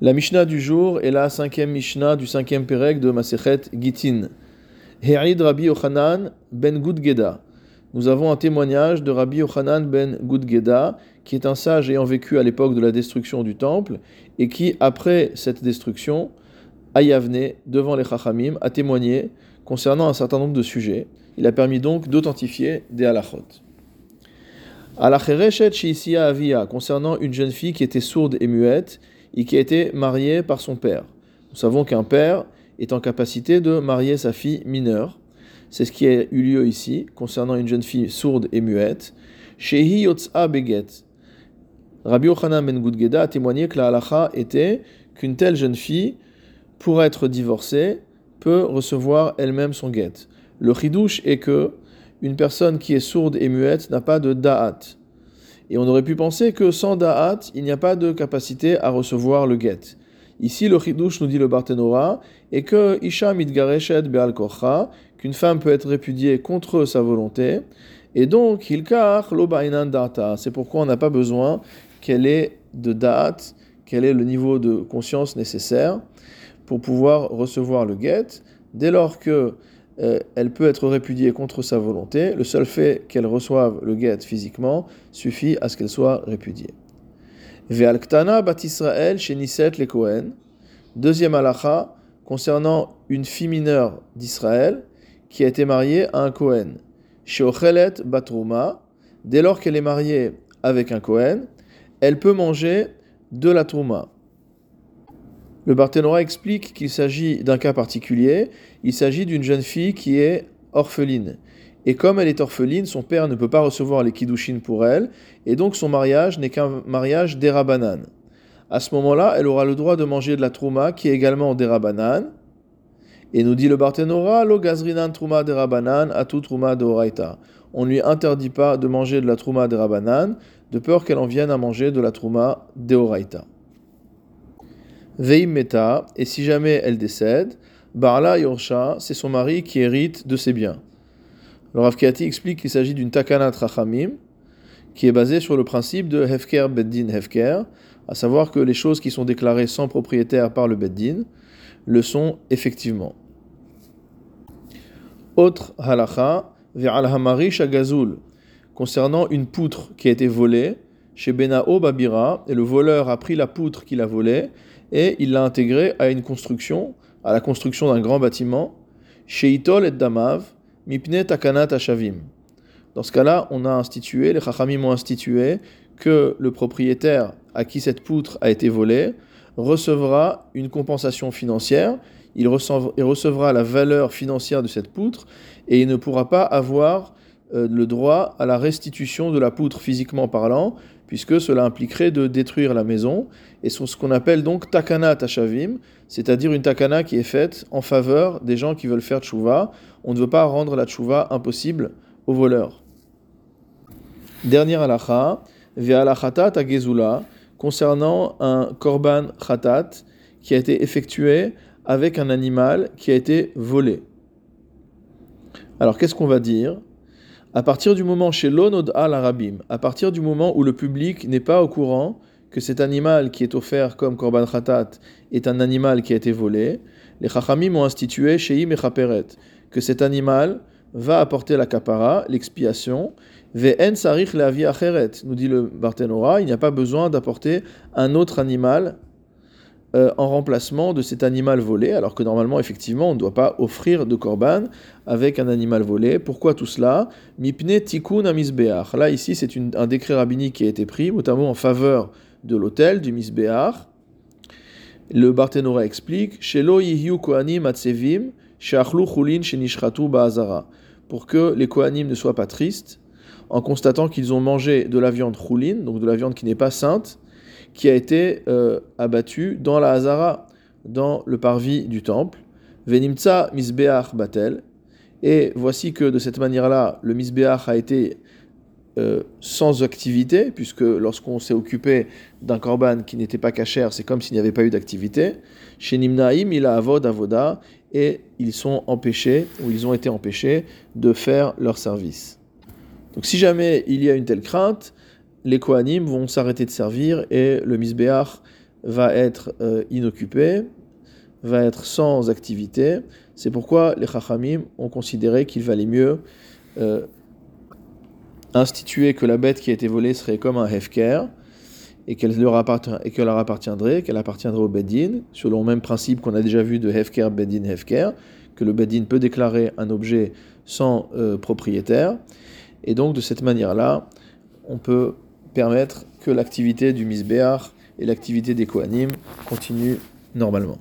La Mishnah du jour est la cinquième Mishnah du cinquième Pérec de Masechet Gitin. He'id Rabbi Yochanan ben Gudgeda. Nous avons un témoignage de Rabbi Yochanan ben Gudgeda, qui est un sage ayant vécu à l'époque de la destruction du temple, et qui, après cette destruction, à Yavne, devant les Chachamim, a témoigné concernant un certain nombre de sujets. Il a permis donc d'authentifier des halachot. Alachereshet Shisia Avia, concernant une jeune fille qui était sourde et muette, et qui a été marié par son père. Nous savons qu'un père est en capacité de marier sa fille mineure. C'est ce qui a eu lieu ici, concernant une jeune fille sourde et muette. Shehi Yotza Beget. Rabbi Yochanan ben Gudgeda a témoigné que la halacha était qu'une telle jeune fille, pour être divorcée, peut recevoir elle-même son guet. Le chidouche est que une personne qui est sourde et muette n'a pas de da'at. Et on aurait pu penser que sans da'at, il n'y a pas de capacité à recevoir le get. Ici, le chidouche nous dit le Barthénora, et que Isha mitgareshet be'al kocha, qu'une femme peut être répudiée contre sa volonté, et donc hilkar lo data. C'est pourquoi on n'a pas besoin qu'elle ait de da'at, quel est le niveau de conscience nécessaire pour pouvoir recevoir le get, dès lors que euh, elle peut être répudiée contre sa volonté. Le seul fait qu'elle reçoive le guet physiquement suffit à ce qu'elle soit répudiée. Ve'alktana bat Israël chez Niset les Kohen. Deuxième halacha concernant une fille mineure d'Israël qui a été mariée à un Kohen. Chez Ochelet Batrouma, dès lors qu'elle est mariée avec un Kohen, elle peut manger de la Trouma. Le Barthénora explique qu'il s'agit d'un cas particulier. Il s'agit d'une jeune fille qui est orpheline. Et comme elle est orpheline, son père ne peut pas recevoir les kiddushin pour elle, et donc son mariage n'est qu'un mariage d'Erabanan. À ce moment-là, elle aura le droit de manger de la trouma qui est également d'Erabanan. Et nous dit le Barthénora, lo gazrinan trouma d'Erabanan, atu trouma d'Oraita. On ne lui interdit pas de manger de la trouma d'Erabanan, de peur qu'elle en vienne à manger de la trouma d'Oraita. Veim meta, et si jamais elle décède, Barla Yorsha, c'est son mari qui hérite de ses biens. Le Rav explique qu'il s'agit d'une takana trachamim, qui est basée sur le principe de Hefker Beddin Hefker, à savoir que les choses qui sont déclarées sans propriétaire par le Beddin le sont effectivement. Autre halacha, al hamari shagazul, concernant une poutre qui a été volée chez Benao Babira, et le voleur a pris la poutre qu'il a volée, et il l'a intégré à une construction, à la construction d'un grand bâtiment, chez Itol et Damav, Mipne Takanat Ashavim. Dans ce cas-là, on a institué, les Chachamim ont institué que le propriétaire à qui cette poutre a été volée recevra une compensation financière, il recevra la valeur financière de cette poutre et il ne pourra pas avoir le droit à la restitution de la poutre physiquement parlant, puisque cela impliquerait de détruire la maison, et ce qu'on appelle donc takana tashavim, c'est-à-dire une takana qui est faite en faveur des gens qui veulent faire tchouva. On ne veut pas rendre la tchouva impossible aux voleurs. Dernière halacha, ve'alachatat agezula, concernant un korban khatat qui a été effectué avec un animal qui a été volé. Alors qu'est-ce qu'on va dire? À partir du moment chez l'onod al arabim, à partir du moment où le public n'est pas au courant que cet animal qui est offert comme korban khatat est un animal qui a été volé, les chachamim ont institué chez et que cet animal va apporter la kapara, l'expiation, ve'en sarich la nous dit le Barthénora, il n'y a pas besoin d'apporter un autre animal euh, en remplacement de cet animal volé, alors que normalement, effectivement, on ne doit pas offrir de korban avec un animal volé. Pourquoi tout cela? Mipne tikkun amisbeach. Là, ici, c'est un décret rabbinique qui a été pris, notamment en faveur de l'hôtel, du misbeach. Le Barthénora explique Shelo yihyu kohanim atsevim, sheachlu chulin shenishchatu ba'azara. Pour que les kohanim ne soient pas tristes en constatant qu'ils ont mangé de la viande chulin, donc de la viande qui n'est pas sainte, qui a été euh, abattu dans la Hazara, dans le parvis du temple. Venimtsa misbeach batel. Et voici que de cette manière-là, le misbeach a été euh, sans activité, puisque lorsqu'on s'est occupé d'un korban qui n'était pas cachère, c'est comme s'il n'y avait pas eu d'activité. Chez Nimnaim, il a avod avoda, et ils sont empêchés, ou ils ont été empêchés, de faire leur service. Donc si jamais il y a une telle crainte, les Kohanim vont s'arrêter de servir et le Misbéach va être euh, inoccupé, va être sans activité. C'est pourquoi les Chachamim ont considéré qu'il valait mieux euh, instituer que la bête qui a été volée serait comme un hefker et qu'elle leur, appartiendrait, qu'elle appartiendrait au Bedin, selon le même principe qu'on a déjà vu de hefker, Bedin, hefker, que le Bedin peut déclarer un objet sans euh, propriétaire. Et donc de cette manière-là, on peut permettre que l'activité du misbéar et l'activité des Kohanim continuent normalement.